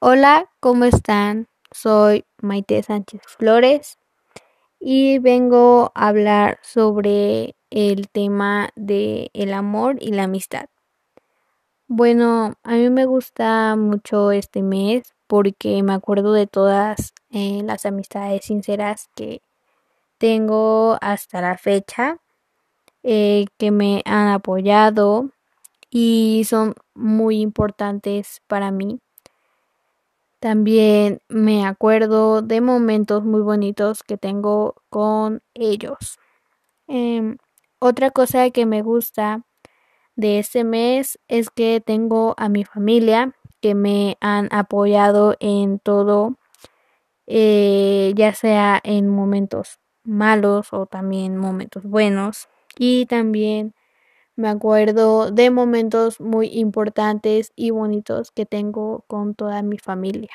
Hola, ¿cómo están? Soy Maite Sánchez Flores y vengo a hablar sobre el tema de el amor y la amistad. Bueno, a mí me gusta mucho este mes porque me acuerdo de todas eh, las amistades sinceras que tengo hasta la fecha, eh, que me han apoyado y son muy importantes para mí. También me acuerdo de momentos muy bonitos que tengo con ellos. Em, otra cosa que me gusta de este mes es que tengo a mi familia que me han apoyado en todo, eh, ya sea en momentos malos o también momentos buenos. Y también me acuerdo de momentos muy importantes y bonitos que tengo con toda mi familia.